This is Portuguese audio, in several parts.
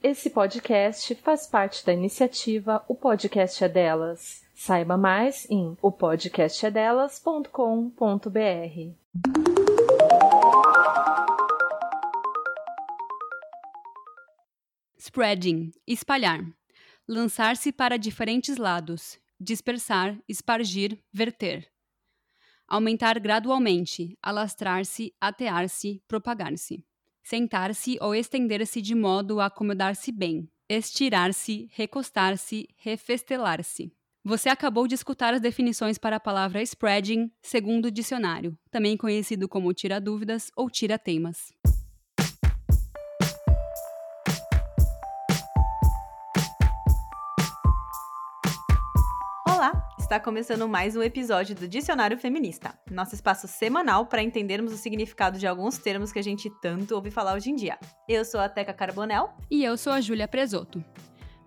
Esse podcast faz parte da iniciativa O Podcast é Delas. Saiba mais em opodcastedelas.com.br. Spreading espalhar. Lançar-se para diferentes lados. Dispersar, espargir, verter. Aumentar gradualmente, alastrar-se, atear-se, propagar-se. Sentar-se ou estender-se de modo a acomodar-se bem. Estirar-se, recostar-se, refestelar-se. Você acabou de escutar as definições para a palavra spreading, segundo o dicionário, também conhecido como tira-dúvidas ou tira-temas. Está começando mais um episódio do Dicionário Feminista, nosso espaço semanal para entendermos o significado de alguns termos que a gente tanto ouve falar hoje em dia. Eu sou a Teca Carbonel. E eu sou a Júlia Presoto.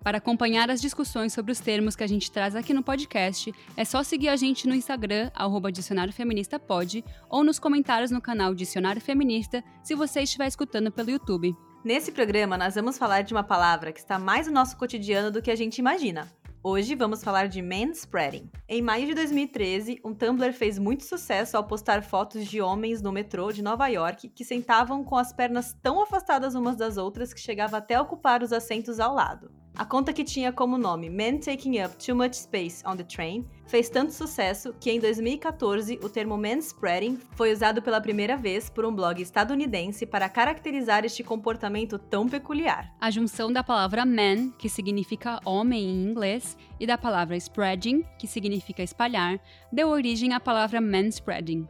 Para acompanhar as discussões sobre os termos que a gente traz aqui no podcast, é só seguir a gente no Instagram, arroba Dicionário Feminista Pod, ou nos comentários no canal Dicionário Feminista, se você estiver escutando pelo YouTube. Nesse programa, nós vamos falar de uma palavra que está mais no nosso cotidiano do que a gente imagina, Hoje vamos falar de manspreading. Em maio de 2013, um Tumblr fez muito sucesso ao postar fotos de homens no metrô de Nova York que sentavam com as pernas tão afastadas umas das outras que chegava até a ocupar os assentos ao lado. A conta que tinha como nome Men Taking Up Too Much Space on the Train fez tanto sucesso que em 2014 o termo manspreading foi usado pela primeira vez por um blog estadunidense para caracterizar este comportamento tão peculiar. A junção da palavra man, que significa homem em inglês, e da palavra spreading, que significa espalhar, deu origem à palavra manspreading,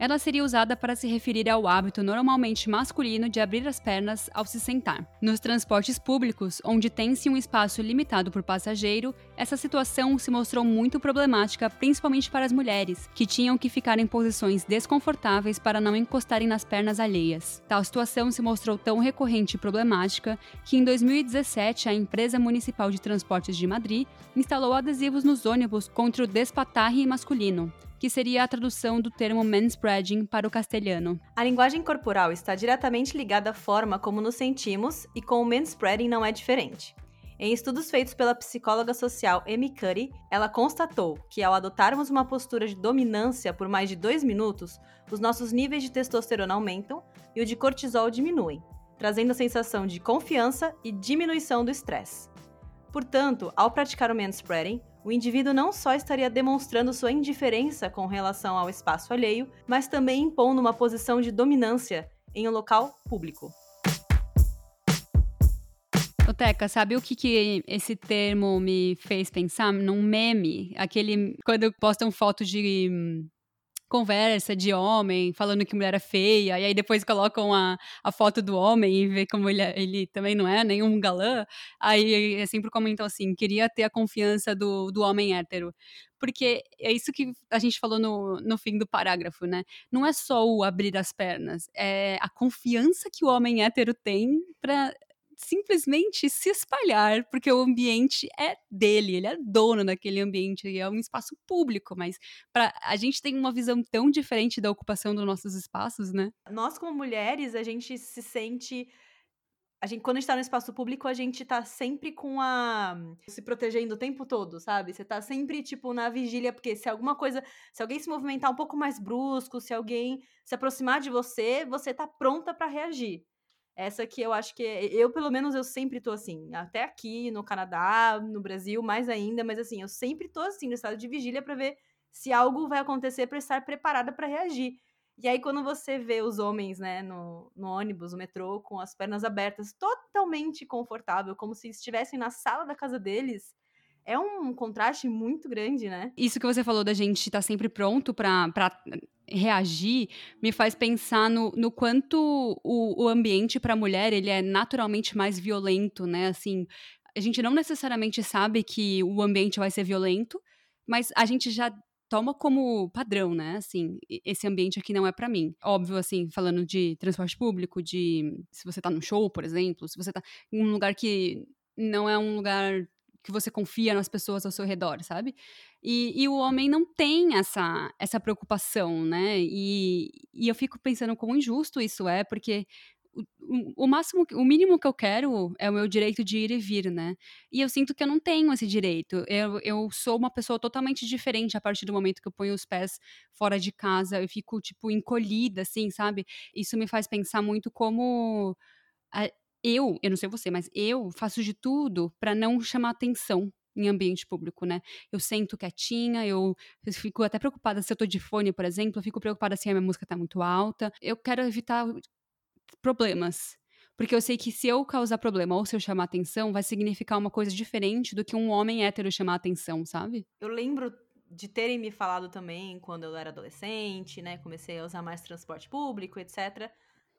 ela seria usada para se referir ao hábito normalmente masculino de abrir as pernas ao se sentar. Nos transportes públicos, onde tem-se um espaço limitado por passageiro, essa situação se mostrou muito problemática, principalmente para as mulheres, que tinham que ficar em posições desconfortáveis para não encostarem nas pernas alheias. Tal situação se mostrou tão recorrente e problemática que em 2017 a empresa municipal de transportes de Madrid instalou adesivos nos ônibus contra o despatarre masculino, que seria a tradução do termo manspreading para o castelhano. A linguagem corporal está diretamente ligada à forma como nos sentimos e com o manspreading não é diferente. Em estudos feitos pela psicóloga social Amy Cuddy, ela constatou que ao adotarmos uma postura de dominância por mais de dois minutos, os nossos níveis de testosterona aumentam e o de cortisol diminuem, trazendo a sensação de confiança e diminuição do estresse. Portanto, ao praticar o manspreading, o indivíduo não só estaria demonstrando sua indiferença com relação ao espaço alheio, mas também impondo uma posição de dominância em um local público. Ô, Teca, sabe o que, que esse termo me fez pensar? Num meme, aquele quando postam fotos de hum, conversa de homem falando que mulher é feia, e aí depois colocam a, a foto do homem e vê como ele, é, ele também não é nenhum galã, aí é sempre comentam assim, queria ter a confiança do, do homem hétero. Porque é isso que a gente falou no, no fim do parágrafo, né? Não é só o abrir as pernas, é a confiança que o homem hétero tem para simplesmente se espalhar, porque o ambiente é dele, ele é dono daquele ambiente, é um espaço público, mas para a gente tem uma visão tão diferente da ocupação dos nossos espaços, né? Nós como mulheres, a gente se sente a gente, quando a gente tá no espaço público, a gente tá sempre com a. se protegendo o tempo todo, sabe? Você tá sempre, tipo, na vigília, porque se alguma coisa. Se alguém se movimentar um pouco mais brusco, se alguém se aproximar de você, você tá pronta para reagir. Essa que eu acho que é, eu pelo menos eu sempre tô assim, até aqui no Canadá, no Brasil, mais ainda, mas assim, eu sempre tô assim no estado de vigília para ver se algo vai acontecer para estar preparada para reagir. E aí quando você vê os homens, né, no, no ônibus, no metrô, com as pernas abertas, totalmente confortável, como se estivessem na sala da casa deles, é um contraste muito grande, né? Isso que você falou da gente estar tá sempre pronto para reagir me faz pensar no, no quanto o, o ambiente para a mulher ele é naturalmente mais violento, né? Assim, a gente não necessariamente sabe que o ambiente vai ser violento, mas a gente já toma como padrão, né? Assim, esse ambiente aqui não é para mim. Óbvio, assim, falando de transporte público, de se você tá num show, por exemplo, se você tá em um lugar que não é um lugar que você confia nas pessoas ao seu redor, sabe? E, e o homem não tem essa, essa preocupação, né? E, e eu fico pensando quão injusto isso é, porque o, o, máximo, o mínimo que eu quero é o meu direito de ir e vir, né? E eu sinto que eu não tenho esse direito. Eu, eu sou uma pessoa totalmente diferente a partir do momento que eu ponho os pés fora de casa. Eu fico, tipo, encolhida, assim, sabe? Isso me faz pensar muito como. A, eu, eu não sei você, mas eu faço de tudo para não chamar atenção em ambiente público, né? Eu sento quietinha, eu, fico até preocupada se eu tô de fone, por exemplo, eu fico preocupada se a minha música tá muito alta. Eu quero evitar problemas. Porque eu sei que se eu causar problema ou se eu chamar atenção, vai significar uma coisa diferente do que um homem hétero chamar atenção, sabe? Eu lembro de terem me falado também quando eu era adolescente, né? Comecei a usar mais transporte público, etc.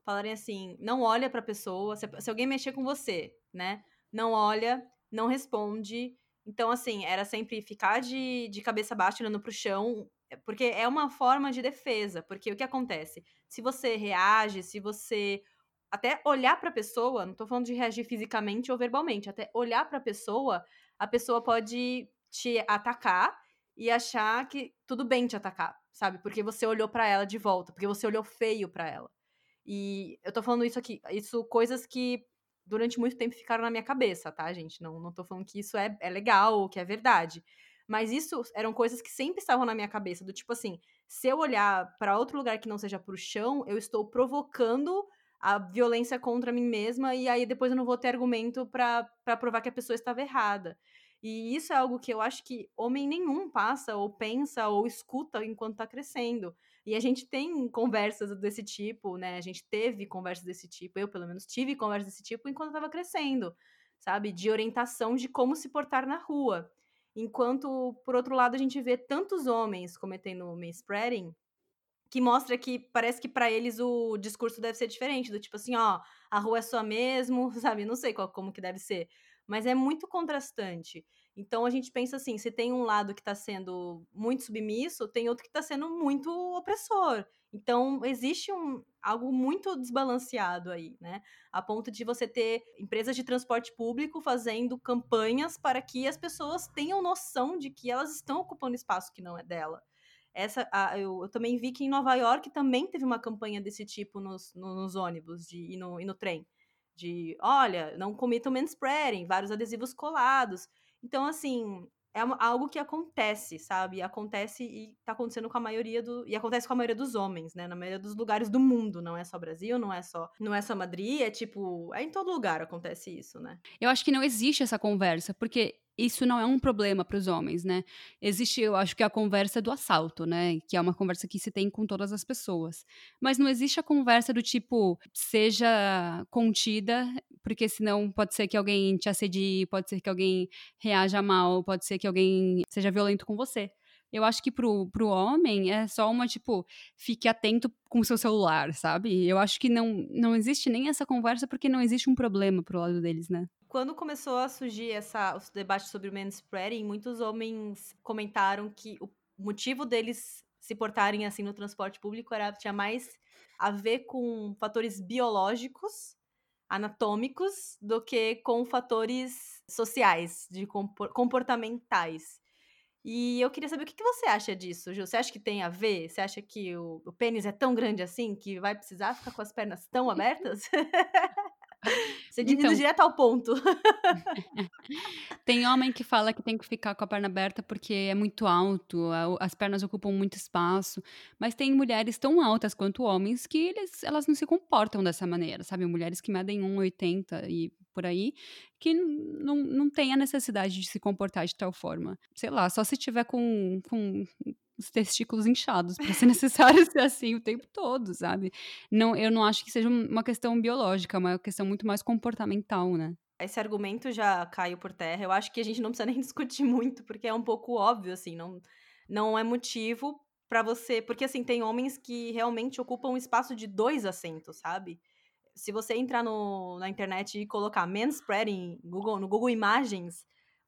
Falarem assim: não olha pra pessoa, se, se alguém mexer com você, né? Não olha, não responde. Então, assim, era sempre ficar de, de cabeça baixa, olhando pro chão, é, porque é uma forma de defesa. Porque o que acontece? Se você reage, se você até olhar para a pessoa, não tô falando de reagir fisicamente ou verbalmente, até olhar para a pessoa, a pessoa pode te atacar e achar que tudo bem te atacar, sabe? Porque você olhou para ela de volta, porque você olhou feio para ela. E eu tô falando isso aqui, isso coisas que durante muito tempo ficaram na minha cabeça, tá, gente? Não, não tô falando que isso é, é legal ou que é verdade. Mas isso eram coisas que sempre estavam na minha cabeça, do tipo assim, se eu olhar para outro lugar que não seja pro chão, eu estou provocando a violência contra mim mesma e aí depois eu não vou ter argumento para provar que a pessoa estava errada. E isso é algo que eu acho que homem nenhum passa ou pensa ou escuta enquanto está crescendo. E a gente tem conversas desse tipo, né? A gente teve conversas desse tipo, eu pelo menos tive conversas desse tipo enquanto estava crescendo, sabe? De orientação de como se portar na rua. Enquanto, por outro lado, a gente vê tantos homens cometendo manspreading que mostra que parece que para eles o discurso deve ser diferente, do tipo assim, ó, a rua é sua mesmo, sabe? Não sei qual, como que deve ser, mas é muito contrastante. Então a gente pensa assim, se tem um lado que está sendo muito submisso, tem outro que está sendo muito opressor. Então existe um algo muito desbalanceado aí, né? A ponto de você ter empresas de transporte público fazendo campanhas para que as pessoas tenham noção de que elas estão ocupando espaço que não é dela. Essa, a, eu, eu, também vi que em Nova York também teve uma campanha desse tipo nos, nos ônibus de, e, no, e no trem. De, olha, não comitam manspreading, vários adesivos colados. Então, assim, é algo que acontece, sabe? Acontece e tá acontecendo com a maioria do. E acontece com a maioria dos homens, né? Na maioria dos lugares do mundo. Não é só Brasil, não é só. Não é só Madrid, é tipo. É em todo lugar acontece isso, né? Eu acho que não existe essa conversa, porque isso não é um problema para os homens, né? Existe, eu acho que a conversa do assalto, né? Que é uma conversa que se tem com todas as pessoas. Mas não existe a conversa do tipo, seja contida, porque senão pode ser que alguém te assedie, pode ser que alguém reaja mal, pode ser que alguém seja violento com você. Eu acho que pro, pro homem é só uma, tipo, fique atento com o seu celular, sabe? Eu acho que não, não existe nem essa conversa porque não existe um problema pro lado deles, né? Quando começou a surgir essa, os debates sobre o manspreading, muitos homens comentaram que o motivo deles se portarem assim no transporte público era, tinha mais a ver com fatores biológicos, anatômicos, do que com fatores sociais, de comportamentais. E eu queria saber o que, você acha disso, Ju. Você acha que tem a ver? Você acha que o, o pênis é tão grande assim que vai precisar ficar com as pernas tão abertas? Você indo então, direto ao ponto. tem homem que fala que tem que ficar com a perna aberta porque é muito alto, as pernas ocupam muito espaço. Mas tem mulheres tão altas quanto homens que eles, elas não se comportam dessa maneira, sabe? Mulheres que medem 1,80 e por aí, que não, não tem a necessidade de se comportar de tal forma. Sei lá, só se tiver com, com os testículos inchados para ser necessário ser assim o tempo todo, sabe? Não, eu não acho que seja uma questão biológica, é uma questão muito mais comportamental, né? Esse argumento já caiu por terra. Eu acho que a gente não precisa nem discutir muito, porque é um pouco óbvio, assim, não, não é motivo para você. Porque, assim, tem homens que realmente ocupam um espaço de dois assentos, sabe? se você entrar no, na internet e colocar manspreading Google, no Google Imagens,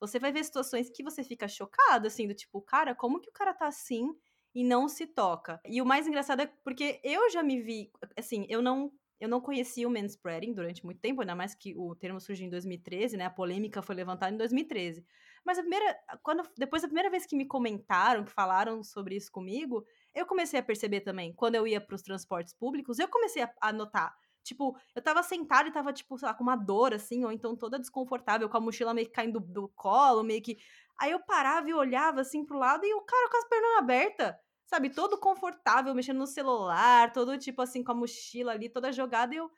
você vai ver situações que você fica chocado, assim, do tipo, cara, como que o cara tá assim e não se toca? E o mais engraçado é porque eu já me vi, assim, eu não eu não conhecia o manspreading durante muito tempo, ainda mais que o termo surgiu em 2013, né? A polêmica foi levantada em 2013. Mas a primeira, quando depois da primeira vez que me comentaram, que falaram sobre isso comigo, eu comecei a perceber também, quando eu ia para os transportes públicos, eu comecei a, a notar Tipo, eu tava sentada e tava, tipo, sei lá, com uma dor, assim, ou então toda desconfortável, com a mochila meio que caindo do, do colo, meio que. Aí eu parava e olhava assim pro lado e o cara com as pernas abertas, sabe? Todo confortável, mexendo no celular, todo tipo assim, com a mochila ali, toda jogada. E eu.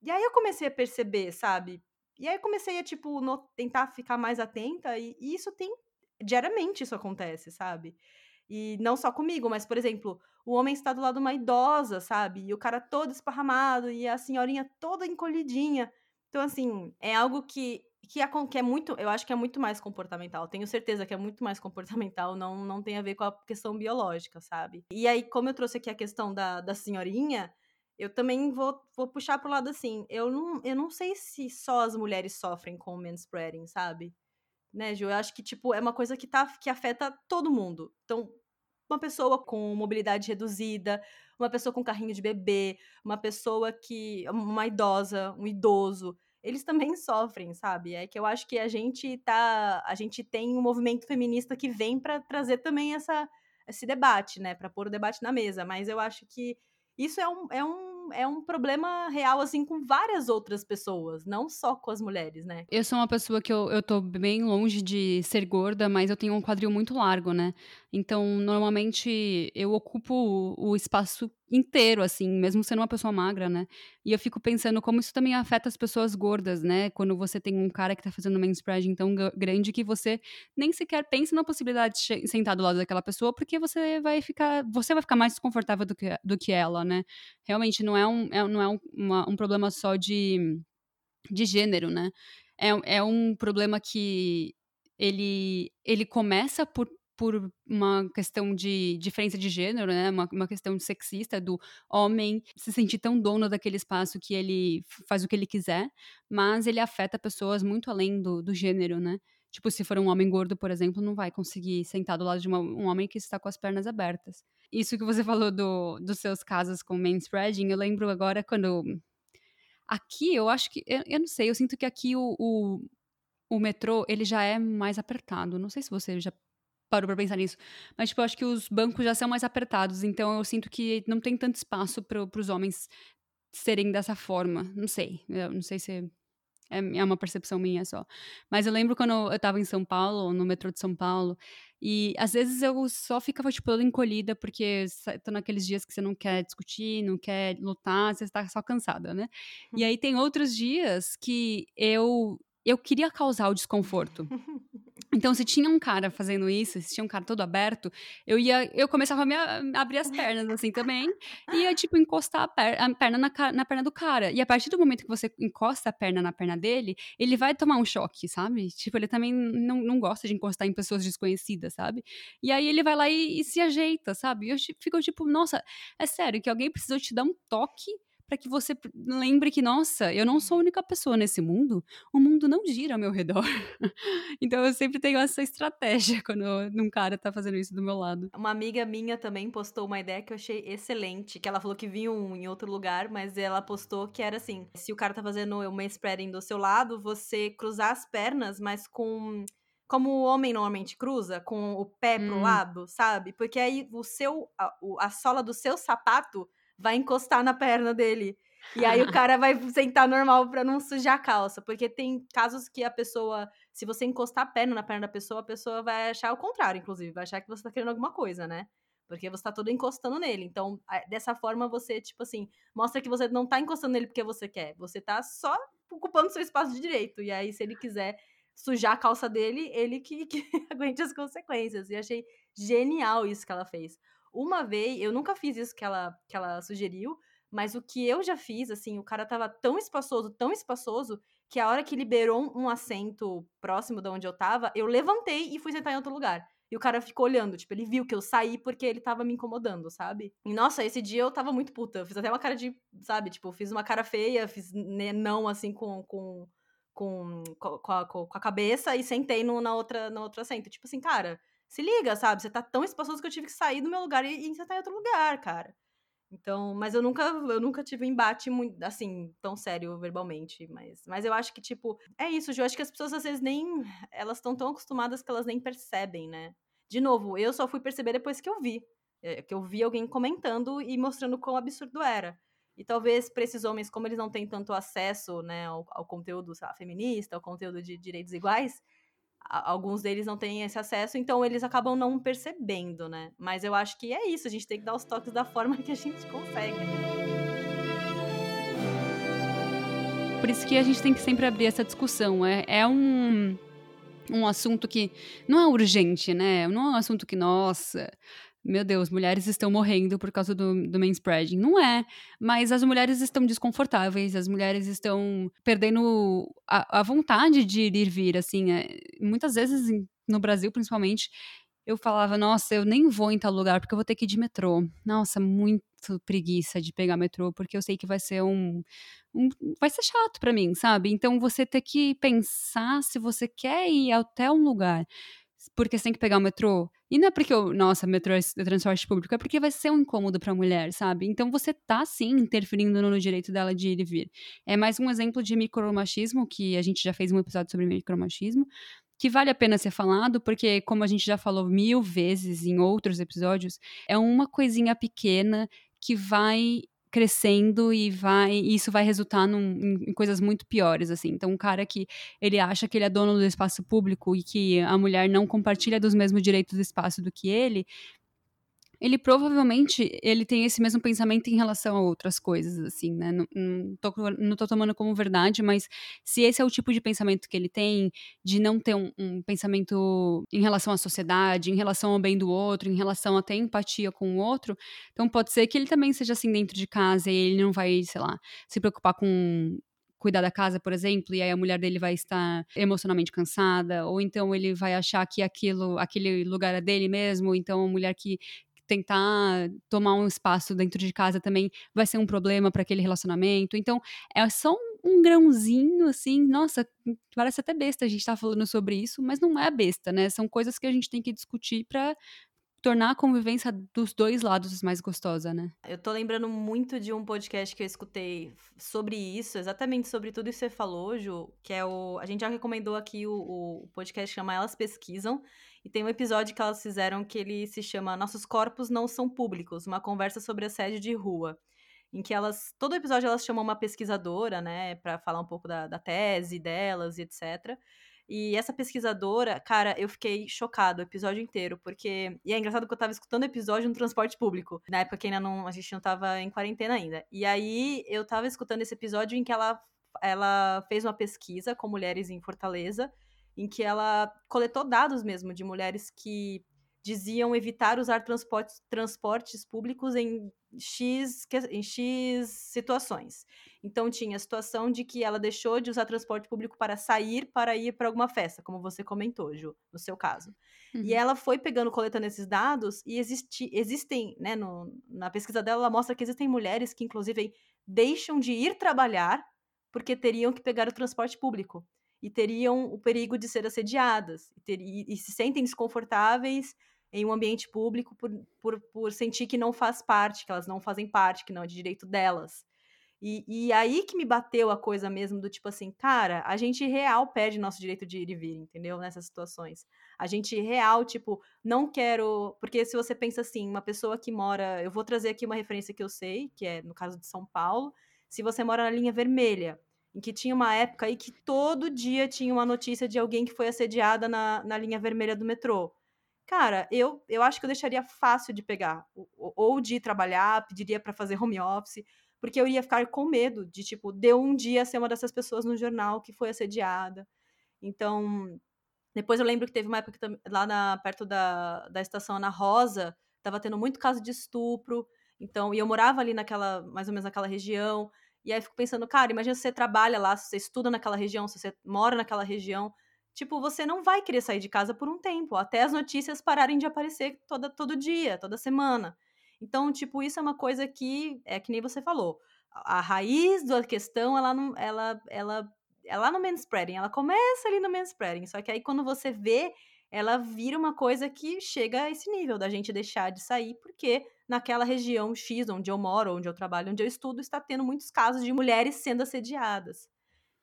E aí eu comecei a perceber, sabe? E aí eu comecei a, tipo, no, tentar ficar mais atenta, e, e isso tem. Diariamente isso acontece, sabe? E não só comigo, mas, por exemplo, o homem está do lado de uma idosa, sabe? E o cara todo esparramado e a senhorinha toda encolhidinha. Então, assim, é algo que, que, é, que é muito, eu acho que é muito mais comportamental. Tenho certeza que é muito mais comportamental, não, não tem a ver com a questão biológica, sabe? E aí, como eu trouxe aqui a questão da, da senhorinha, eu também vou, vou puxar pro lado assim. Eu não, eu não sei se só as mulheres sofrem com o manspreading, sabe? Né, Ju? Eu acho que, tipo, é uma coisa que, tá, que afeta todo mundo. Então, uma pessoa com mobilidade reduzida, uma pessoa com carrinho de bebê, uma pessoa que. uma idosa, um idoso. Eles também sofrem, sabe? É que eu acho que a gente tá. A gente tem um movimento feminista que vem para trazer também essa, esse debate, né? Para pôr o debate na mesa. Mas eu acho que isso é um, é um é um problema real, assim, com várias outras pessoas, não só com as mulheres, né? Eu sou uma pessoa que eu, eu tô bem longe de ser gorda, mas eu tenho um quadril muito largo, né? Então, normalmente, eu ocupo o, o espaço inteiro, assim, mesmo sendo uma pessoa magra, né? E eu fico pensando como isso também afeta as pessoas gordas, né? Quando você tem um cara que tá fazendo uma manspreading tão grande que você nem sequer pensa na possibilidade de sentar do lado daquela pessoa, porque você vai ficar, você vai ficar mais desconfortável do que, do que ela, né? Realmente não é um, é, não é um, uma, um problema só de, de gênero, né? É, é um problema que ele, ele começa por por uma questão de diferença de gênero, né? Uma, uma questão sexista do homem se sentir tão dono daquele espaço que ele faz o que ele quiser, mas ele afeta pessoas muito além do, do gênero, né? Tipo, se for um homem gordo, por exemplo, não vai conseguir sentar do lado de uma, um homem que está com as pernas abertas. Isso que você falou do, dos seus casos com manspreading, eu lembro agora quando. Aqui, eu acho que. Eu, eu não sei, eu sinto que aqui o, o, o metrô, ele já é mais apertado. Não sei se você já parou pra pensar nisso. Mas, tipo, eu acho que os bancos já são mais apertados, então eu sinto que não tem tanto espaço para os homens serem dessa forma. Não sei. Eu não sei se é, é uma percepção minha só. Mas eu lembro quando eu tava em São Paulo, no metrô de São Paulo, e às vezes eu só ficava, tipo, toda encolhida, porque tô naqueles dias que você não quer discutir, não quer lutar, você está só cansada, né? E aí tem outros dias que eu eu queria causar o desconforto. Então, se tinha um cara fazendo isso, se tinha um cara todo aberto, eu ia, eu começava a me abrir as pernas assim também, e ia tipo encostar a, per, a perna na, na, perna do cara. E a partir do momento que você encosta a perna na perna dele, ele vai tomar um choque, sabe? Tipo, ele também não, não gosta de encostar em pessoas desconhecidas, sabe? E aí ele vai lá e, e se ajeita, sabe? E eu fico tipo, nossa, é sério que alguém precisou te dar um toque para que você lembre que, nossa, eu não sou a única pessoa nesse mundo, o mundo não gira ao meu redor. então eu sempre tenho essa estratégia quando um cara tá fazendo isso do meu lado. Uma amiga minha também postou uma ideia que eu achei excelente, que ela falou que viu um em outro lugar, mas ela postou que era assim, se o cara tá fazendo uma spreading do seu lado, você cruzar as pernas, mas com como o homem normalmente cruza, com o pé pro hum. lado, sabe? Porque aí o seu a, a sola do seu sapato vai encostar na perna dele. E aí o cara vai sentar normal para não sujar a calça. Porque tem casos que a pessoa, se você encostar a perna na perna da pessoa, a pessoa vai achar o contrário, inclusive. Vai achar que você tá querendo alguma coisa, né? Porque você tá todo encostando nele. Então, dessa forma, você, tipo assim, mostra que você não tá encostando nele porque você quer. Você tá só ocupando seu espaço de direito. E aí, se ele quiser sujar a calça dele, ele que, que aguente as consequências. E achei genial isso que ela fez. Uma vez, eu nunca fiz isso que ela, que ela sugeriu, mas o que eu já fiz, assim, o cara tava tão espaçoso, tão espaçoso, que a hora que liberou um assento próximo de onde eu tava, eu levantei e fui sentar em outro lugar. E o cara ficou olhando, tipo, ele viu que eu saí porque ele tava me incomodando, sabe? E nossa, esse dia eu tava muito puta. Eu fiz até uma cara de, sabe, tipo, fiz uma cara feia, fiz né, não assim com. com com, com, a, com a cabeça e sentei no, na outra no outro assento. Tipo assim, cara, se liga, sabe? Você tá tão espaçoso que eu tive que sair do meu lugar e, e sentar em outro lugar, cara. Então, mas eu nunca, eu nunca tive um embate muito, assim, tão sério verbalmente, mas, mas eu acho que, tipo, é isso, Ju, eu acho que as pessoas às vezes nem, elas estão tão acostumadas que elas nem percebem, né? De novo, eu só fui perceber depois que eu vi, é, que eu vi alguém comentando e mostrando quão absurdo era. E talvez para esses homens, como eles não têm tanto acesso né, ao, ao conteúdo lá, feminista, ao conteúdo de direitos iguais, alguns deles não têm esse acesso, então eles acabam não percebendo, né? Mas eu acho que é isso, a gente tem que dar os toques da forma que a gente consegue. Por isso que a gente tem que sempre abrir essa discussão. É, é um, um assunto que não é urgente, né? Não é um assunto que, nossa, meu Deus, mulheres estão morrendo por causa do, do manspreading. Não é, mas as mulheres estão desconfortáveis, as mulheres estão perdendo a, a vontade de ir e vir, assim. É, muitas vezes, no Brasil principalmente, eu falava, nossa, eu nem vou em tal lugar porque eu vou ter que ir de metrô. Nossa, muito preguiça de pegar metrô, porque eu sei que vai ser um, um vai ser chato para mim, sabe? Então você ter que pensar se você quer ir até um lugar porque você tem que pegar o metrô. E não é porque, eu, nossa, metrô é transporte público, é porque vai ser um incômodo para a mulher, sabe? Então você tá, sim, interferindo no direito dela de ir e vir. É mais um exemplo de micromachismo, que a gente já fez um episódio sobre micromachismo, que vale a pena ser falado, porque, como a gente já falou mil vezes em outros episódios, é uma coisinha pequena que vai crescendo e vai e isso vai resultar num, em, coisas muito piores assim. Então um cara que ele acha que ele é dono do espaço público e que a mulher não compartilha dos mesmos direitos do espaço do que ele ele provavelmente ele tem esse mesmo pensamento em relação a outras coisas, assim, né? Não, não, tô, não tô tomando como verdade, mas se esse é o tipo de pensamento que ele tem, de não ter um, um pensamento em relação à sociedade, em relação ao bem do outro, em relação até empatia com o outro, então pode ser que ele também seja assim dentro de casa e ele não vai, sei lá, se preocupar com cuidar da casa, por exemplo, e aí a mulher dele vai estar emocionalmente cansada, ou então ele vai achar que aquilo, aquele lugar é dele mesmo, então a mulher que tentar tomar um espaço dentro de casa também vai ser um problema para aquele relacionamento. Então, é só um, um, grãozinho, assim, nossa, parece até besta a gente estar tá falando sobre isso, mas não é besta, né? São coisas que a gente tem que discutir para tornar a convivência dos dois lados mais gostosa, né? Eu tô lembrando muito de um podcast que eu escutei sobre isso, exatamente sobre tudo isso que você falou, Ju, que é o. A gente já recomendou aqui o, o podcast chama Elas Pesquisam. E tem um episódio que elas fizeram que ele se chama Nossos Corpos Não São Públicos, uma conversa sobre assédio de rua. Em que elas. Todo episódio elas chamam uma pesquisadora, né, para falar um pouco da, da tese delas e etc. E essa pesquisadora, cara, eu fiquei chocado o episódio inteiro, porque. E é engraçado que eu tava escutando o episódio no transporte público. Na época que ainda não. A gente não tava em quarentena ainda. E aí eu tava escutando esse episódio em que ela, ela fez uma pesquisa com mulheres em Fortaleza em que ela coletou dados mesmo de mulheres que diziam evitar usar transportes, transportes públicos em X, em X situações. Então tinha a situação de que ela deixou de usar transporte público para sair para ir para alguma festa, como você comentou, Ju, no seu caso. Uhum. E ela foi pegando, coletando esses dados, e existi, existem, né, no, na pesquisa dela, ela mostra que existem mulheres que, inclusive, deixam de ir trabalhar porque teriam que pegar o transporte público e teriam o perigo de ser assediadas e, ter, e, e se sentem desconfortáveis em um ambiente público por, por, por, sentir que não faz parte, que elas não fazem parte, que não é de direito delas. E, e aí que me bateu a coisa mesmo do tipo assim, cara, a gente real perde nosso direito de ir e vir, entendeu? Nessas situações. A gente real, tipo, não quero. Porque se você pensa assim, uma pessoa que mora. Eu vou trazer aqui uma referência que eu sei, que é no caso de São Paulo. Se você mora na linha vermelha, em que tinha uma época aí que todo dia tinha uma notícia de alguém que foi assediada na, na linha vermelha do metrô. Cara, eu, eu acho que eu deixaria fácil de pegar, ou, ou de ir trabalhar, pediria para fazer home office, porque eu ia ficar com medo de, tipo, deu um dia ser uma dessas pessoas no jornal que foi assediada. Então, depois eu lembro que teve uma época que, lá na, perto da, da estação Ana Rosa, tava tendo muito caso de estupro, então, e eu morava ali naquela, mais ou menos naquela região, e aí fico pensando, cara, imagina se você trabalha lá, se você estuda naquela região, se você mora naquela região. Tipo, você não vai querer sair de casa por um tempo, até as notícias pararem de aparecer toda, todo dia, toda semana. Então, tipo, isso é uma coisa que é que nem você falou. A raiz da questão, ela não, ela, ela, ela no manspreading, ela começa ali no manspreading, só que aí quando você vê, ela vira uma coisa que chega a esse nível da gente deixar de sair, porque naquela região X, onde eu moro, onde eu trabalho, onde eu estudo, está tendo muitos casos de mulheres sendo assediadas.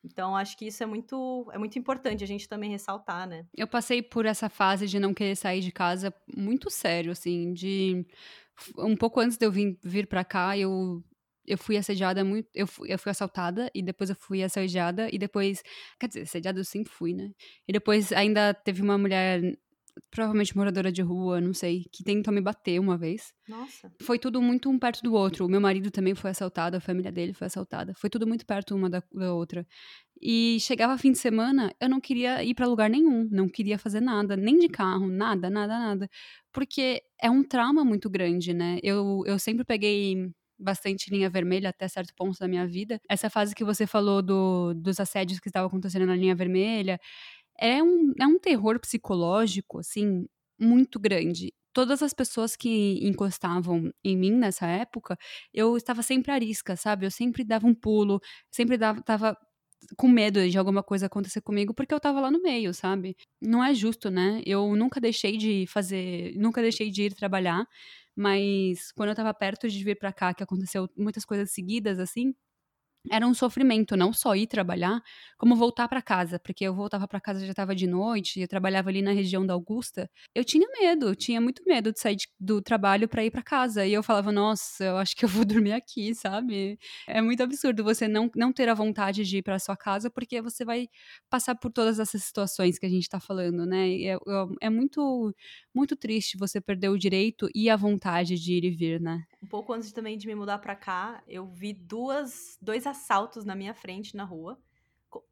Então, acho que isso é muito, é muito importante a gente também ressaltar, né? Eu passei por essa fase de não querer sair de casa muito sério, assim, de um pouco antes de eu vir, vir para cá, eu eu fui assediada muito. Eu fui, eu fui assaltada e depois eu fui assediada e depois. Quer dizer, assediada eu sempre fui, né? E depois ainda teve uma mulher provavelmente moradora de rua, não sei, que tentou me bater uma vez. Nossa. Foi tudo muito um perto do outro. O meu marido também foi assaltado, a família dele foi assaltada. Foi tudo muito perto uma da, da outra. E chegava fim de semana, eu não queria ir para lugar nenhum, não queria fazer nada, nem de carro, nada, nada, nada. Porque é um trauma muito grande, né? Eu, eu sempre peguei bastante linha vermelha até certo ponto da minha vida. Essa fase que você falou do, dos assédios que estavam acontecendo na linha vermelha, é um, é um terror psicológico, assim, muito grande. Todas as pessoas que encostavam em mim nessa época, eu estava sempre arisca, sabe? Eu sempre dava um pulo, sempre dava, tava com medo de alguma coisa acontecer comigo, porque eu tava lá no meio, sabe? Não é justo, né? Eu nunca deixei de fazer, nunca deixei de ir trabalhar, mas quando eu tava perto de vir para cá, que aconteceu muitas coisas seguidas assim, era um sofrimento não só ir trabalhar, como voltar para casa, porque eu voltava para casa já estava de noite, eu trabalhava ali na região da Augusta. Eu tinha medo, eu tinha muito medo de sair de, do trabalho para ir para casa. E eu falava, nossa, eu acho que eu vou dormir aqui, sabe? É muito absurdo você não, não ter a vontade de ir para sua casa, porque você vai passar por todas essas situações que a gente está falando, né? É, é muito, muito triste você perder o direito e a vontade de ir e vir, né? Um pouco antes também de me mudar para cá, eu vi duas, dois assaltos na minha frente na rua.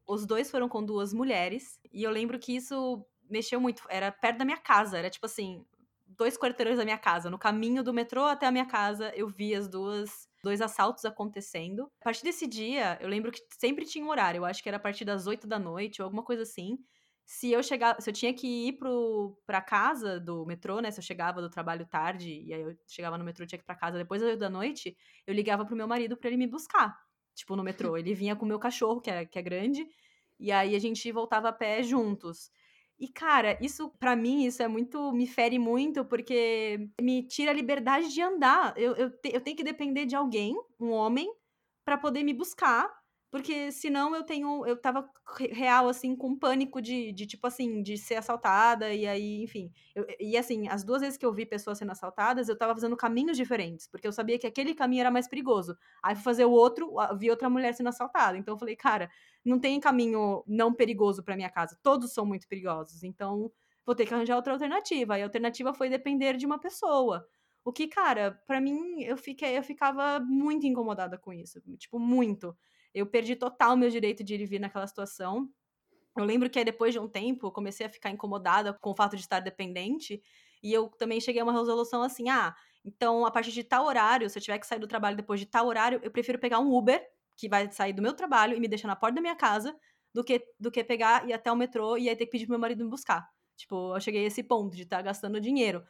Os dois foram com duas mulheres. E eu lembro que isso mexeu muito. Era perto da minha casa. Era tipo assim, dois quarteirões da minha casa. No caminho do metrô até a minha casa, eu vi as duas dois assaltos acontecendo. A partir desse dia, eu lembro que sempre tinha um horário. Eu acho que era a partir das oito da noite ou alguma coisa assim se eu chegar, se eu tinha que ir pro, pra casa do metrô, né? Se eu chegava do trabalho tarde e aí eu chegava no metrô, tinha que ir pra casa depois da noite, eu ligava pro meu marido para ele me buscar. Tipo, no metrô. Ele vinha com o meu cachorro, que é, que é grande, e aí a gente voltava a pé juntos. E, cara, isso, para mim, isso é muito. me fere muito, porque me tira a liberdade de andar. Eu, eu, te, eu tenho que depender de alguém, um homem, para poder me buscar porque senão eu tenho. Eu tava real, assim, com pânico de, de tipo assim, de ser assaltada, e aí, enfim. Eu, e assim, as duas vezes que eu vi pessoas sendo assaltadas, eu tava fazendo caminhos diferentes, porque eu sabia que aquele caminho era mais perigoso. Aí fui fazer o outro, vi outra mulher sendo assaltada. Então eu falei, cara, não tem caminho não perigoso para minha casa. Todos são muito perigosos. Então vou ter que arranjar outra alternativa. E a alternativa foi depender de uma pessoa. O que, cara, para mim, eu fiquei, eu ficava muito incomodada com isso. Tipo, muito. Eu perdi total meu direito de ir e vir naquela situação. Eu lembro que depois de um tempo, eu comecei a ficar incomodada com o fato de estar dependente. E eu também cheguei a uma resolução assim: ah, então a partir de tal horário, se eu tiver que sair do trabalho depois de tal horário, eu prefiro pegar um Uber, que vai sair do meu trabalho e me deixar na porta da minha casa, do que, do que pegar e ir até o metrô e aí ter que pedir pro meu marido me buscar. Tipo, eu cheguei a esse ponto de estar tá gastando dinheiro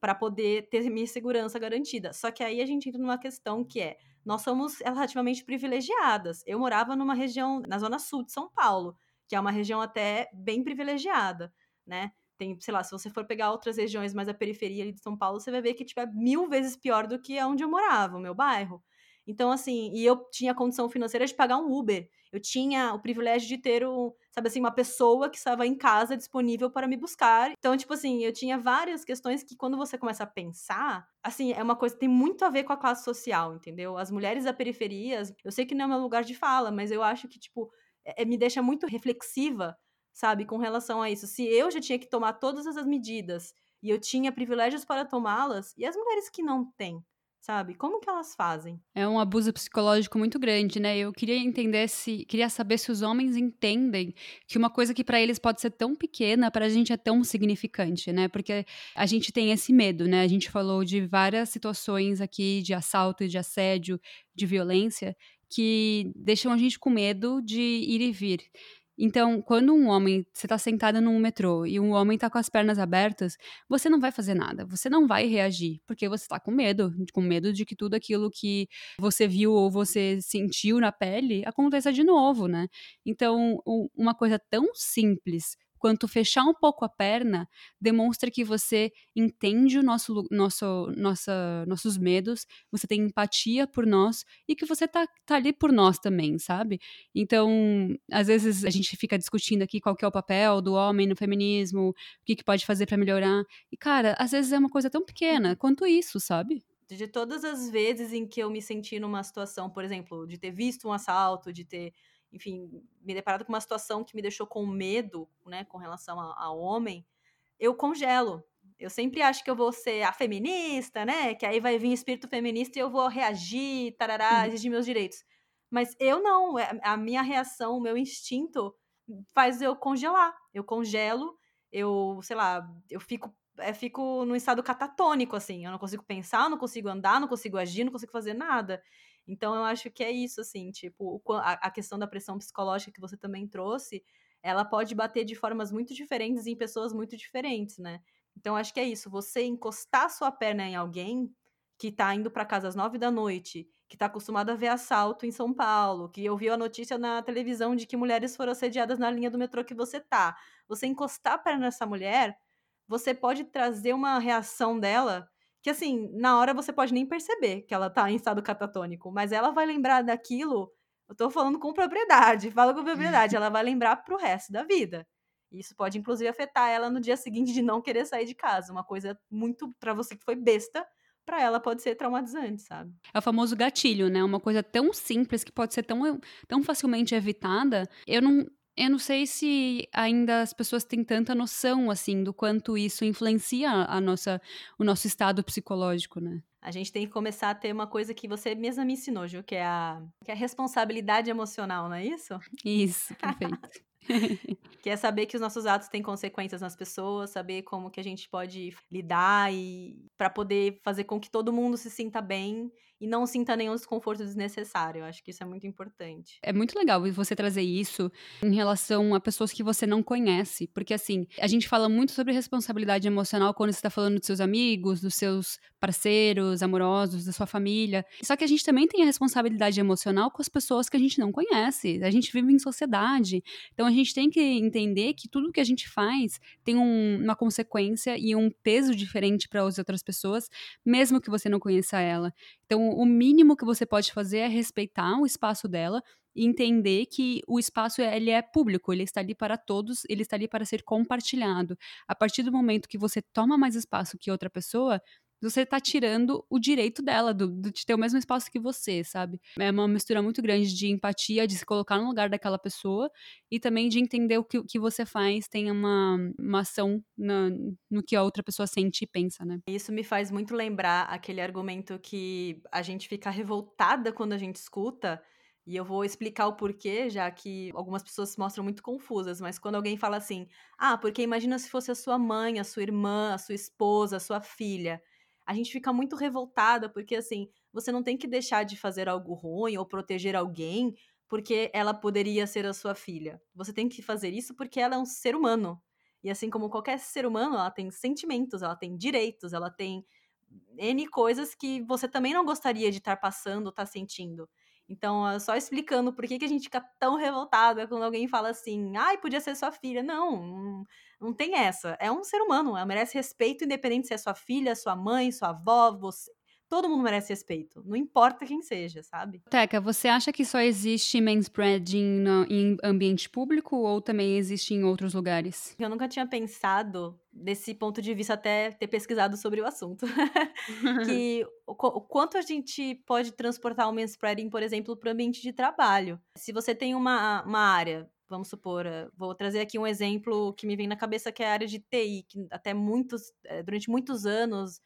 para poder ter minha segurança garantida. Só que aí a gente entra numa questão que é: nós somos relativamente privilegiadas. Eu morava numa região, na zona sul de São Paulo, que é uma região até bem privilegiada, né? Tem, sei lá, se você for pegar outras regiões mais da periferia ali de São Paulo, você vai ver que tipo, é mil vezes pior do que onde eu morava, o meu bairro. Então, assim, e eu tinha condição financeira de pagar um Uber. Eu tinha o privilégio de ter, um, sabe assim, uma pessoa que estava em casa disponível para me buscar. Então, tipo assim, eu tinha várias questões que quando você começa a pensar, assim, é uma coisa que tem muito a ver com a classe social, entendeu? As mulheres da periferia, eu sei que não é meu lugar de fala, mas eu acho que, tipo, é, me deixa muito reflexiva, sabe, com relação a isso. Se eu já tinha que tomar todas essas medidas e eu tinha privilégios para tomá-las, e as mulheres que não têm? Sabe? Como que elas fazem? É um abuso psicológico muito grande, né? Eu queria entender se, queria saber se os homens entendem que uma coisa que para eles pode ser tão pequena, para a gente é tão significante, né? Porque a gente tem esse medo, né? A gente falou de várias situações aqui de assalto de assédio, de violência, que deixam a gente com medo de ir e vir. Então, quando um homem, você está sentada num metrô e um homem está com as pernas abertas, você não vai fazer nada, você não vai reagir, porque você está com medo, com medo de que tudo aquilo que você viu ou você sentiu na pele aconteça de novo, né? Então, uma coisa tão simples quanto fechar um pouco a perna demonstra que você entende o nosso, nosso, nossa, nossos medos, você tem empatia por nós e que você tá, tá ali por nós também, sabe? Então, às vezes a gente fica discutindo aqui qual que é o papel do homem no feminismo, o que, que pode fazer para melhorar. E, cara, às vezes é uma coisa tão pequena quanto isso, sabe? de todas as vezes em que eu me senti numa situação, por exemplo, de ter visto um assalto, de ter, enfim, me deparado com uma situação que me deixou com medo, né, com relação ao homem, eu congelo. Eu sempre acho que eu vou ser a feminista, né? Que aí vai vir espírito feminista e eu vou reagir, tarará, uhum. exigir meus direitos. Mas eu não, é, a minha reação, o meu instinto faz eu congelar. Eu congelo, eu, sei lá, eu fico é, fico num estado catatônico, assim. Eu não consigo pensar, não consigo andar, não consigo agir, não consigo fazer nada. Então, eu acho que é isso, assim, tipo, a, questão da pressão psicológica que você também trouxe, ela pode bater de formas muito diferentes em pessoas muito diferentes, né? Então, acho que é isso. Você encostar sua perna em alguém que tá indo para casa às nove da noite, que tá acostumado a ver assalto em São Paulo, que ouviu a notícia na televisão de que mulheres foram assediadas na linha do metrô que você tá. Você encostar a perna nessa mulher você pode trazer uma reação dela que, assim, na hora você pode nem perceber que ela tá em estado catatônico, mas ela vai lembrar daquilo. Eu tô falando com propriedade, falo com propriedade, ela vai lembrar pro resto da vida. Isso pode, inclusive, afetar ela no dia seguinte de não querer sair de casa. Uma coisa muito, para você que foi besta, para ela pode ser traumatizante, sabe? É o famoso gatilho, né? Uma coisa tão simples que pode ser tão, tão facilmente evitada. Eu não, eu não sei se ainda as pessoas têm tanta noção assim do quanto isso influencia a nossa, o nosso estado psicológico, né? A gente tem que começar a ter uma coisa que você mesma me ensinou, Ju, que é a, que é a responsabilidade emocional, não é isso? Isso, perfeito. que é saber que os nossos atos têm consequências nas pessoas, saber como que a gente pode lidar e para poder fazer com que todo mundo se sinta bem e não sinta nenhum desconforto desnecessário. Eu acho que isso é muito importante. É muito legal você trazer isso em relação a pessoas que você não conhece, porque assim, a gente fala muito sobre responsabilidade emocional quando você está falando dos seus amigos, dos seus parceiros amorosos, da sua família. Só que a gente também tem a responsabilidade emocional com as pessoas que a gente não conhece. A gente vive em sociedade. Então a gente tem que entender que tudo que a gente faz tem um, uma consequência e um peso diferente para as outras pessoas, mesmo que você não conheça ela. Então, o mínimo que você pode fazer é respeitar o espaço dela e entender que o espaço ele é público, ele está ali para todos, ele está ali para ser compartilhado. A partir do momento que você toma mais espaço que outra pessoa, você tá tirando o direito dela do, de ter o mesmo espaço que você, sabe? É uma mistura muito grande de empatia, de se colocar no lugar daquela pessoa e também de entender o que, o que você faz tem uma, uma ação na, no que a outra pessoa sente e pensa, né? Isso me faz muito lembrar aquele argumento que a gente fica revoltada quando a gente escuta. E eu vou explicar o porquê, já que algumas pessoas se mostram muito confusas, mas quando alguém fala assim: ah, porque imagina se fosse a sua mãe, a sua irmã, a sua esposa, a sua filha a gente fica muito revoltada, porque assim, você não tem que deixar de fazer algo ruim ou proteger alguém porque ela poderia ser a sua filha. Você tem que fazer isso porque ela é um ser humano. E assim como qualquer ser humano, ela tem sentimentos, ela tem direitos, ela tem N coisas que você também não gostaria de estar passando, estar sentindo. Então, só explicando por que, que a gente fica tão revoltada quando alguém fala assim, ai, podia ser sua filha. Não, não tem essa. É um ser humano, ela merece respeito, independente se é sua filha, sua mãe, sua avó, você. Todo mundo merece respeito, não importa quem seja, sabe? Teca, você acha que só existe manspreading no, em ambiente público ou também existe em outros lugares? Eu nunca tinha pensado desse ponto de vista até ter pesquisado sobre o assunto. que o, o, quanto a gente pode transportar o manspreading, por exemplo, para o ambiente de trabalho. Se você tem uma, uma área vamos supor, eh, vou trazer aqui um exemplo que me vem na cabeça que é a área de TI, que até muitos, eh, durante muitos anos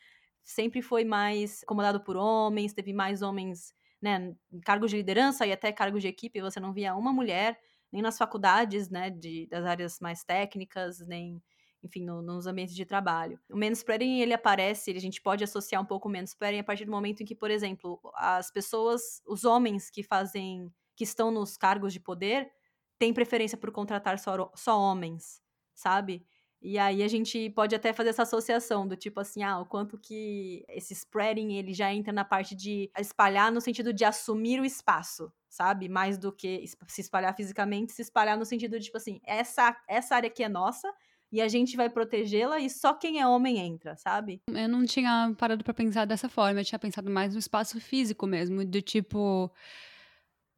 sempre foi mais comandado por homens, teve mais homens, né, em cargos de liderança e até cargos de equipe, você não via uma mulher, nem nas faculdades, né, de, das áreas mais técnicas, nem, enfim, no, nos ambientes de trabalho. O manspreading, ele aparece, a gente pode associar um pouco o manspreading a partir do momento em que, por exemplo, as pessoas, os homens que fazem, que estão nos cargos de poder, tem preferência por contratar só, só homens, sabe? E aí a gente pode até fazer essa associação do tipo assim, ah, o quanto que esse spreading ele já entra na parte de espalhar no sentido de assumir o espaço, sabe? Mais do que se espalhar fisicamente, se espalhar no sentido de tipo assim, essa essa área aqui é nossa e a gente vai protegê-la e só quem é homem entra, sabe? Eu não tinha parado para pensar dessa forma, eu tinha pensado mais no espaço físico mesmo, do tipo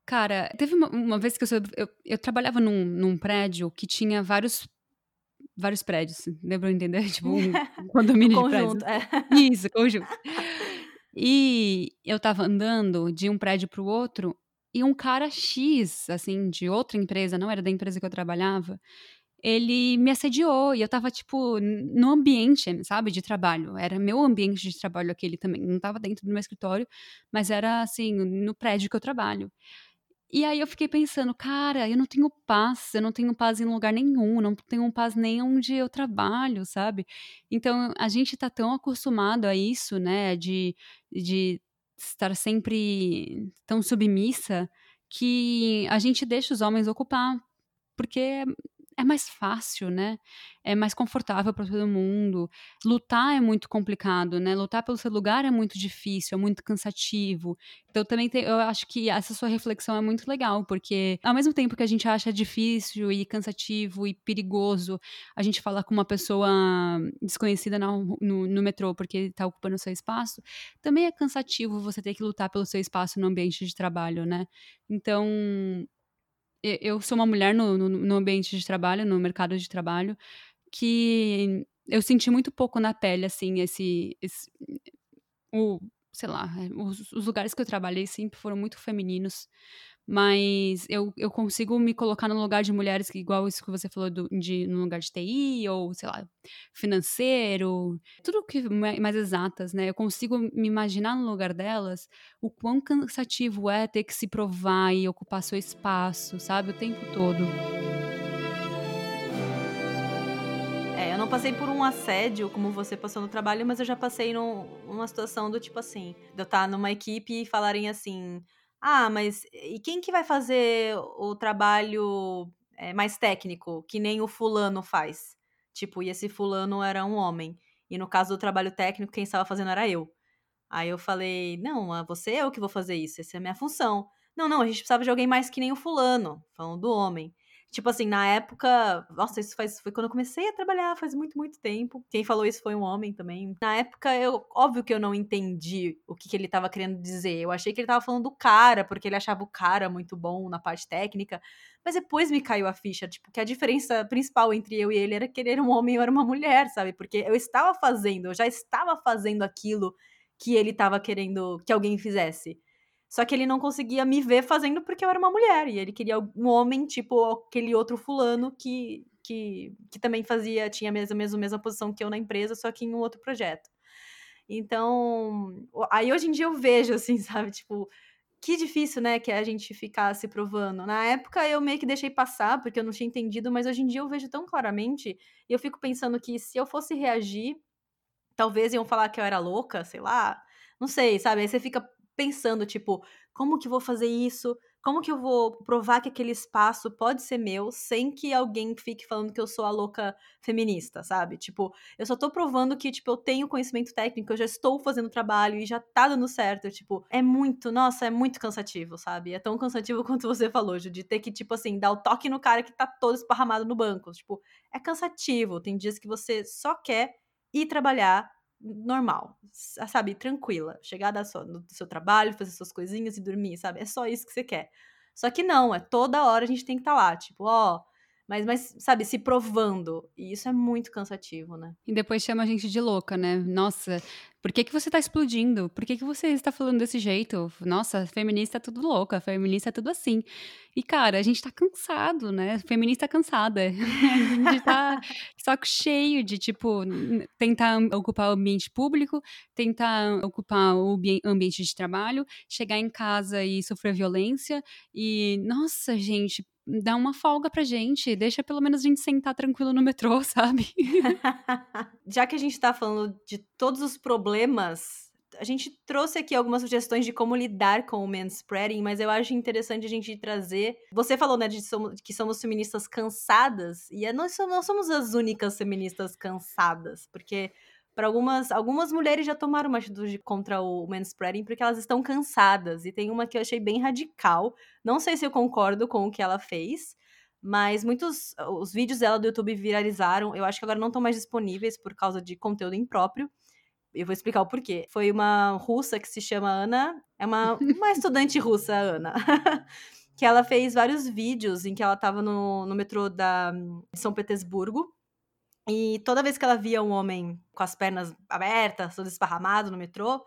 Cara, teve uma, uma vez que eu, eu, eu trabalhava num, num, prédio que tinha vários vários prédios, deu pra entender? Tipo, um, condomínio conjunto, de prédios. É. Isso, conjunto. E eu tava andando de um prédio pro outro e um cara X, assim, de outra empresa, não era da empresa que eu trabalhava, ele me assediou e eu tava, tipo, no ambiente, sabe, de trabalho. Era meu ambiente de trabalho aquele também. Não tava dentro do meu escritório, mas era, assim, no prédio que eu trabalho. E aí eu fiquei pensando, cara, eu não tenho paz, eu não tenho paz em lugar nenhum, não tenho paz nem onde eu trabalho, sabe? Então a gente tá tão acostumado a isso, né, de, de estar sempre tão submissa, que a gente deixa os homens ocupar, porque é mais fácil, né? É mais confortável para todo mundo. Lutar é muito complicado, né? Lutar pelo seu lugar é muito difícil, é muito cansativo. Então também tem, eu acho que essa sua reflexão é muito legal, porque ao mesmo tempo que a gente acha difícil e cansativo e perigoso a gente falar com uma pessoa desconhecida no, no, no metrô porque está ocupando o seu espaço, também é cansativo você ter que lutar pelo seu espaço no ambiente de trabalho, né? Então, eu sou uma mulher no, no, no, ambiente de trabalho, no mercado de trabalho, que eu senti muito pouco na pele, assim, esse. esse o, sei lá, os, os lugares que eu trabalhei sempre foram muito femininos, mas eu, eu consigo me colocar no lugar de mulheres que, igual isso que você falou do, de no lugar de TI ou sei lá financeiro tudo que mais exatas né? Eu consigo me imaginar no lugar delas o quão cansativo é ter que se provar e ocupar seu espaço sabe o tempo todo. É, eu não passei por um assédio como você passou no trabalho, mas eu já passei numa situação do tipo assim, de eu estar numa equipe e falarem assim: ah, mas e quem que vai fazer o trabalho é, mais técnico, que nem o fulano faz? Tipo, e esse fulano era um homem. E no caso do trabalho técnico, quem estava fazendo era eu. Aí eu falei, não, você é eu que vou fazer isso, essa é a minha função. Não, não, a gente precisava de alguém mais que nem o fulano, falando do homem. Tipo assim, na época. Nossa, isso faz, foi quando eu comecei a trabalhar, faz muito, muito tempo. Quem falou isso foi um homem também. Na época, eu. Óbvio que eu não entendi o que, que ele tava querendo dizer. Eu achei que ele tava falando do cara, porque ele achava o cara muito bom na parte técnica. Mas depois me caiu a ficha, tipo, que a diferença principal entre eu e ele era que ele era um homem e eu era uma mulher, sabe? Porque eu estava fazendo, eu já estava fazendo aquilo que ele estava querendo que alguém fizesse. Só que ele não conseguia me ver fazendo porque eu era uma mulher. E ele queria um homem, tipo aquele outro fulano que, que, que também fazia, tinha a mesma, mesma, mesma posição que eu na empresa, só que em um outro projeto. Então, aí hoje em dia eu vejo, assim, sabe, tipo, que difícil, né, que é a gente ficar se provando. Na época eu meio que deixei passar, porque eu não tinha entendido, mas hoje em dia eu vejo tão claramente, e eu fico pensando que se eu fosse reagir, talvez iam falar que eu era louca, sei lá, não sei, sabe? Aí você fica pensando, tipo, como que vou fazer isso? Como que eu vou provar que aquele espaço pode ser meu sem que alguém fique falando que eu sou a louca feminista, sabe? Tipo, eu só tô provando que, tipo, eu tenho conhecimento técnico, eu já estou fazendo trabalho e já tá dando certo. Tipo, é muito, nossa, é muito cansativo, sabe? É tão cansativo quanto você falou, Ju, de ter que, tipo assim, dar o toque no cara que tá todo esparramado no banco. Tipo, é cansativo. Tem dias que você só quer ir trabalhar, normal, sabe? Tranquila. Chegar da sua, do seu trabalho, fazer suas coisinhas e dormir, sabe? É só isso que você quer. Só que não, é toda hora a gente tem que estar tá lá, tipo, ó. Mas, mas, sabe, se provando. E isso é muito cansativo, né? E depois chama a gente de louca, né? Nossa, por que, que você tá explodindo? Por que, que você está falando desse jeito? Nossa, feminista é tudo louca, feminista é tudo assim. E, cara, a gente tá cansado, né? Feminista cansada. a gente tá saco cheio de, tipo, tentar ocupar o ambiente público, tentar ocupar o ambiente de trabalho, chegar em casa e sofrer violência. E, nossa, gente, dá uma folga pra gente, deixa pelo menos a gente sentar tranquilo no metrô, sabe? Já que a gente tá falando de todos os problemas, a gente trouxe aqui algumas sugestões de como lidar com o manspreading, mas eu acho interessante a gente trazer. Você falou, né, de que somos feministas cansadas, e é, nós não somos as únicas feministas cansadas, porque para algumas, algumas mulheres já tomaram uma atitude contra o manspreading porque elas estão cansadas. E tem uma que eu achei bem radical. Não sei se eu concordo com o que ela fez, mas muitos os vídeos dela do YouTube viralizaram. Eu acho que agora não estão mais disponíveis por causa de conteúdo impróprio. Eu vou explicar o porquê. Foi uma russa que se chama Ana, é uma, uma estudante russa, Ana, que ela fez vários vídeos em que ela estava no, no metrô da, de São Petersburgo. E toda vez que ela via um homem com as pernas abertas, todo esparramado no metrô,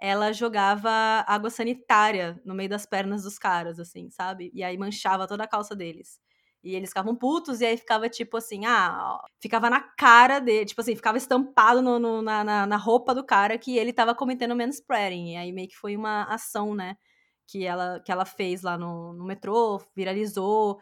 ela jogava água sanitária no meio das pernas dos caras, assim, sabe? E aí manchava toda a calça deles. E eles ficavam putos, e aí ficava tipo assim, ah, ficava na cara dele, tipo assim, ficava estampado no, no, na, na, na, roupa do cara que ele tava cometendo manspreading. E aí meio que foi uma ação, né, que ela, que ela fez lá no, no metrô, viralizou.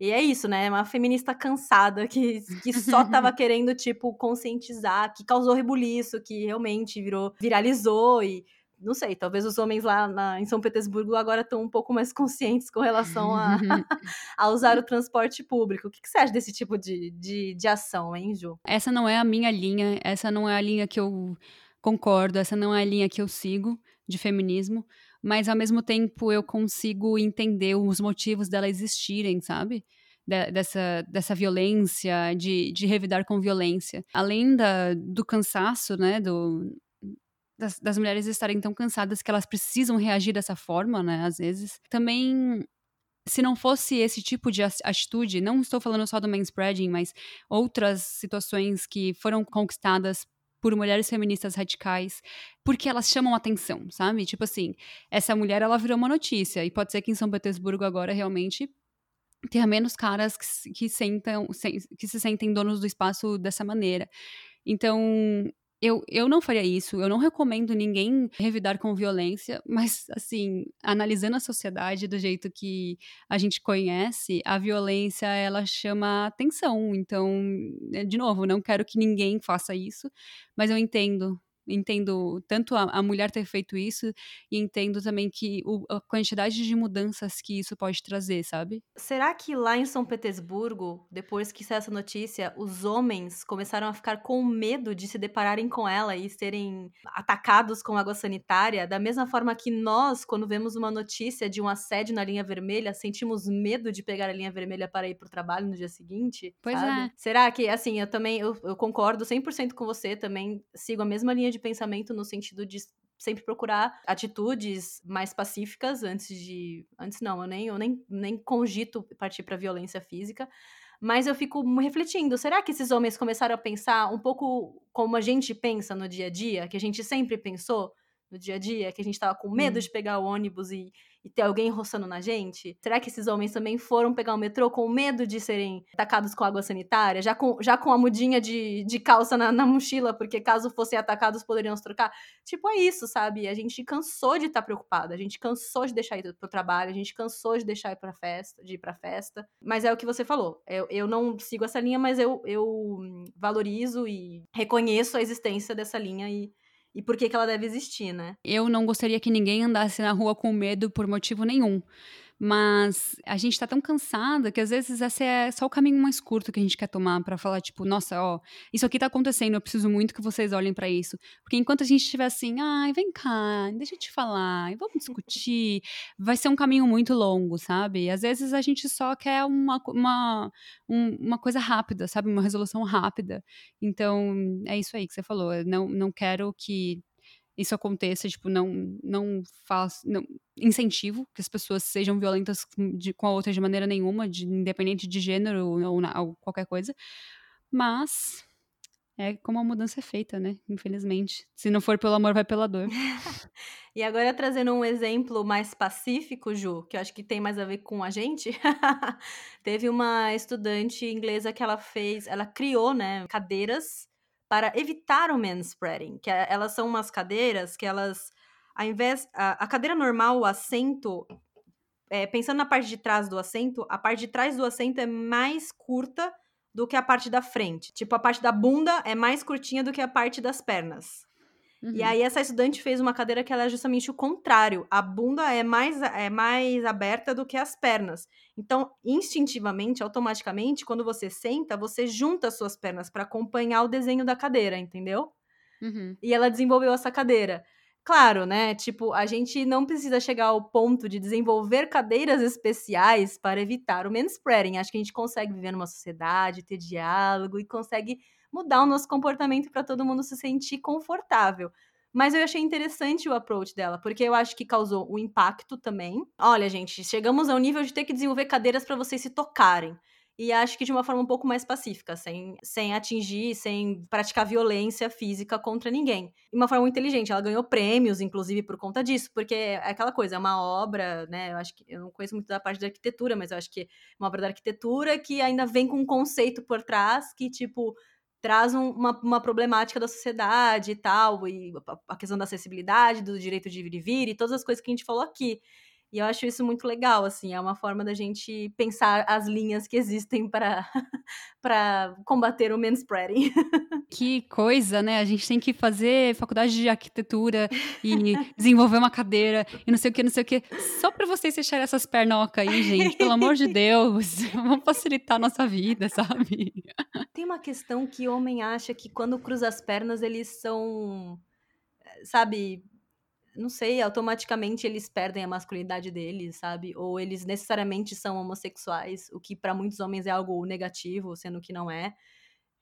E é isso, né? Uma feminista cansada que, que só tava querendo, tipo, conscientizar, que causou rebuliço, que realmente virou, viralizou e não sei, talvez os homens lá na, em São Petersburgo agora estão um pouco mais conscientes com relação a, a usar o transporte público. O que, que, você acha desse tipo de, de, de ação, hein, Ju? Essa não é a minha linha, essa não é a linha que eu concordo, essa não é a linha que eu sigo de feminismo, mas ao mesmo tempo eu consigo entender os motivos dela existirem, sabe? De, dessa, dessa violência, de, de revidar com violência. Além da, do cansaço, né, do, das, das, mulheres estarem tão cansadas que elas precisam reagir dessa forma, né, às vezes. Também, se não fosse esse tipo de atitude, não estou falando só do manspreading, mas outras situações que foram conquistadas por mulheres feministas radicais, porque elas chamam atenção, sabe? Tipo assim, essa mulher, ela virou uma notícia, e pode ser que em São Petersburgo agora realmente tenha menos caras que, que, sentam, que se sentem donos do espaço dessa maneira. Então, eu, eu não faria isso, eu não recomendo ninguém revidar com violência, mas, assim, analisando a sociedade do jeito que a gente conhece, a violência, ela chama atenção. Então, de novo, não quero que ninguém faça isso, mas eu entendo entendo tanto a, a, mulher ter feito isso e entendo também que o, a quantidade de mudanças que isso pode trazer, sabe? Será que lá em São Petersburgo, depois que saiu essa notícia, os homens começaram a ficar com medo de se depararem com ela e serem atacados com água sanitária, da mesma forma que nós, quando vemos uma notícia de um assédio na linha vermelha, sentimos medo de pegar a linha vermelha para ir para o trabalho no dia seguinte? Pois sabe? é. Será que, assim, eu também eu, eu concordo 100% com você, também sigo a mesma linha de pensamento no sentido de sempre procurar atitudes mais pacíficas antes de. Antes não, eu nem, eu nem, nem cogito partir para violência física. Mas eu fico refletindo, será que esses homens começaram a pensar um pouco como a gente pensa no dia a dia, que a gente sempre pensou no dia a dia, que a gente tava com medo hum. de pegar o ônibus e e ter alguém roçando na gente? Será que esses homens também foram pegar o metrô com medo de serem atacados com água sanitária? Já com, já com a mudinha de, de calça na, na mochila, porque caso fossem atacados poderiam se trocar? Tipo, é isso, sabe? A gente cansou de estar tá preocupada, a gente cansou de deixar ir pro trabalho, a gente cansou de deixar ir pra festa, de ir pra festa. Mas é o que você falou. Eu, eu não sigo essa linha, mas eu, eu valorizo e reconheço a existência dessa linha e e por que, que ela deve existir, né? Eu não gostaria que ninguém andasse na rua com medo por motivo nenhum. Mas a gente tá tão cansada que às vezes esse é só o caminho mais curto que a gente quer tomar para falar, tipo, nossa, ó, isso aqui tá acontecendo, eu preciso muito que vocês olhem para isso. Porque enquanto a gente estiver assim, ai, vem cá, deixa eu te falar, vamos discutir, vai ser um caminho muito longo, sabe? E às vezes a gente só quer uma, uma, um, uma coisa rápida, sabe? Uma resolução rápida. Então, é isso aí que você falou. Eu não, não quero que isso aconteça, tipo, não, não faço, não incentivo que as pessoas sejam violentas de, com a outra de maneira nenhuma, de, independente de gênero ou, ou, qualquer coisa, mas é como a mudança é feita, né, infelizmente. Se não for pelo amor, vai pela dor. e agora trazendo um exemplo mais pacífico, Ju, que eu acho que tem mais a ver com a gente, teve uma estudante inglesa que ela fez, ela criou, né, cadeiras para evitar o manspreading, que é, elas são umas cadeiras que elas, ao invés, a, a cadeira normal, o assento, é, pensando na parte de trás do assento, a parte de trás do assento é mais curta do que a parte da frente. Tipo, a parte da bunda é mais curtinha do que a parte das pernas. Uhum. E aí essa estudante fez uma cadeira que ela é justamente o contrário. A bunda é mais, é mais aberta do que as pernas. Então, instintivamente, automaticamente, quando você senta, você junta as suas pernas para acompanhar o desenho da cadeira, entendeu? Uhum. E ela desenvolveu essa cadeira. Claro, né? Tipo, a gente não precisa chegar ao ponto de desenvolver cadeiras especiais para evitar o manspreading. Acho que a gente consegue viver numa sociedade, ter diálogo e consegue mudar o nosso comportamento para todo mundo se sentir confortável. Mas eu achei interessante o approach dela, porque eu acho que causou um impacto também. Olha, gente, chegamos ao nível de ter que desenvolver cadeiras para vocês se tocarem. e acho que de uma forma um pouco mais pacífica, sem, sem atingir, sem praticar violência física contra ninguém. De uma forma inteligente. Ela ganhou prêmios, inclusive, por conta disso, porque é aquela coisa, é uma obra, né? Eu acho que eu não conheço muito da parte da arquitetura, mas eu acho que é uma obra da arquitetura que ainda vem com um conceito por trás que, tipo, traz um, uma, uma problemática da sociedade e tal, e a questão da acessibilidade, do direito de vir e vir, e todas as coisas que a gente falou aqui. E eu acho isso muito legal, assim, é uma forma da gente pensar as linhas que existem para para combater o manspreading. Que coisa, né? A gente tem que fazer faculdade de arquitetura e desenvolver uma cadeira e não sei o que, não sei o que, só para vocês fecharem essas pernocas aí, gente. Pelo amor de Deus, vamos facilitar a nossa vida, sabe? Tem uma questão que o homem acha que quando cruza as pernas eles são, eh, sabe, não sei, automaticamente eles perdem a masculinidade deles, sabe? Ou eles necessariamente são homossexuais, o que para muitos homens é algo negativo, sendo que não é.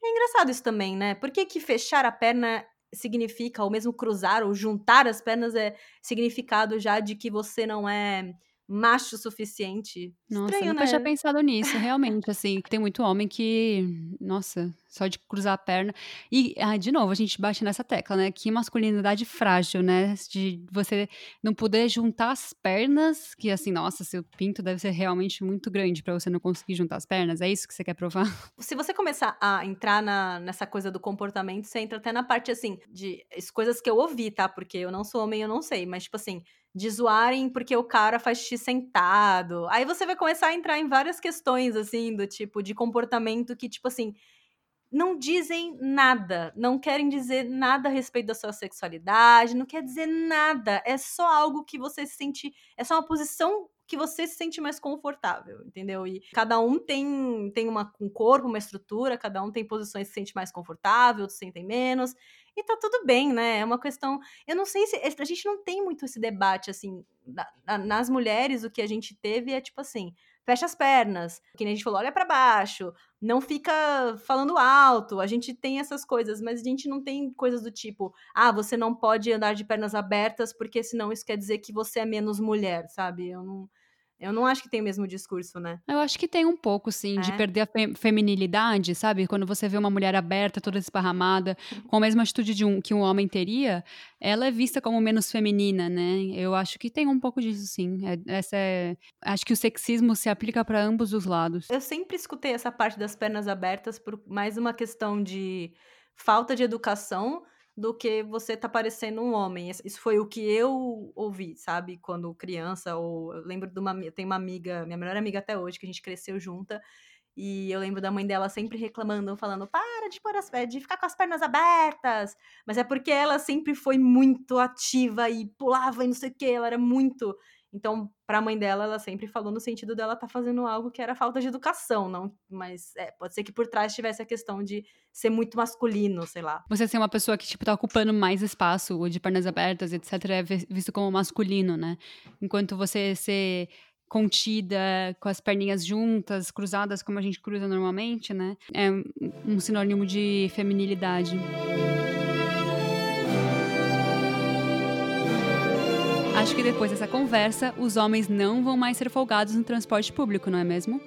É engraçado isso também, né? Por que, que fechar a perna significa, ou mesmo cruzar ou juntar as pernas é significado já de que você não é macho o suficiente. Nossa, Estranho, nunca né? tinha pensado nisso, realmente, assim. Tem muito homem que, nossa, só de cruzar a perna. E, ah, de novo, a gente bate nessa tecla, né? Que masculinidade frágil, né? De você não poder juntar as pernas, que assim, nossa, seu pinto deve ser realmente muito grande para você não conseguir juntar as pernas. É isso que você quer provar? Se você começar a entrar na, nessa coisa do comportamento, você entra até na parte, assim, de as coisas que eu ouvi, tá? Porque eu não sou homem, eu não sei. Mas, tipo assim, de zoarem porque o cara faz xixi sentado. Aí você vai começar a entrar em várias questões, assim, do tipo, de comportamento que, tipo assim, não dizem nada, não querem dizer nada a respeito da sua sexualidade, não quer dizer nada, é só algo que você se sente, é só uma posição que você se sente mais confortável, entendeu? E cada um tem, tem uma, um corpo, uma estrutura, cada um tem posições que se sente mais confortável, outros se sentem menos. E tá tudo bem, né? É uma questão. Eu não sei se. A gente não tem muito esse debate, assim. Na, nas mulheres, o que a gente teve é tipo assim: fecha as pernas, que nem a gente falou, olha para baixo, não fica falando alto. A gente tem essas coisas, mas a gente não tem coisas do tipo: ah, você não pode andar de pernas abertas porque senão isso quer dizer que você é menos mulher, sabe? Eu não. Eu não acho que tem o mesmo discurso, né? Eu acho que tem um pouco, sim, de É? perder a fe- feminilidade, sabe? Quando você vê uma mulher aberta, toda esparramada, com a mesma atitude de um, que um homem teria, ela é vista como menos feminina, né? Eu acho que tem um pouco disso, sim. É- essa é, acho que o sexismo se aplica para ambos os lados. Eu sempre escutei essa parte das pernas abertas por mais uma questão de falta de educação do que você tá parecendo um homem. Isso foi o que eu ouvi, sabe? Quando criança, ou eu lembro de uma, eu tenho uma amiga, minha melhor amiga até hoje, que a gente cresceu junta, e eu lembro da mãe dela sempre reclamando, falando, para de, pôr as, de ficar com as pernas abertas. Mas é porque ela sempre foi muito ativa e pulava e não sei o que, ela era muito então, para a mãe dela, ela sempre falou no sentido dela estar fazendo algo que era falta de educação, não, mas é, pode ser que por trás tivesse a questão de ser muito masculino, sei lá. Você ser uma pessoa que, tipo, tá ocupando mais espaço, de pernas abertas, etc., é vi- visto como masculino, né? Enquanto você ser contida, com as perninhas juntas, cruzadas, como a gente cruza normalmente, né? É um sinônimo de feminilidade. Acho que depois dessa conversa, os homens não vão mais ser folgados no transporte público, não é mesmo?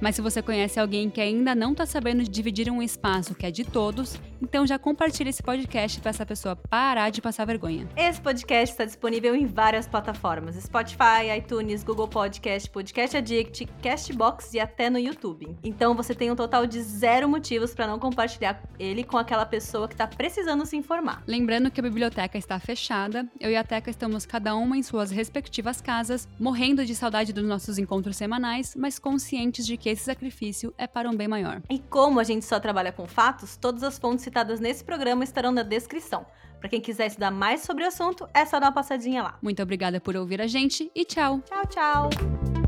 Mas se você conhece alguém que ainda não tá sabendo dividir um espaço que é de todos, então já compartilha esse podcast para essa pessoa parar de passar vergonha. Esse podcast está disponível em várias plataformas: Spotify, iTunes, Google Podcast, Podcast Addict, Castbox e até no YouTube. Então você tem um total de zero motivos para não compartilhar ele com aquela pessoa que tá precisando se informar. Lembrando que a biblioteca está fechada, eu e a Teca estamos cada uma em suas respectivas casas, morrendo de saudade dos nossos encontros semanais, mas conscientes de que esse sacrifício é para um bem maior. E como a gente só trabalha com fatos, todas as fontes citadas nesse programa estarão na descrição. Para quem quiser estudar mais sobre o assunto, é só dar uma passadinha lá. Muito obrigada por ouvir a gente e tchau! Tchau, tchau!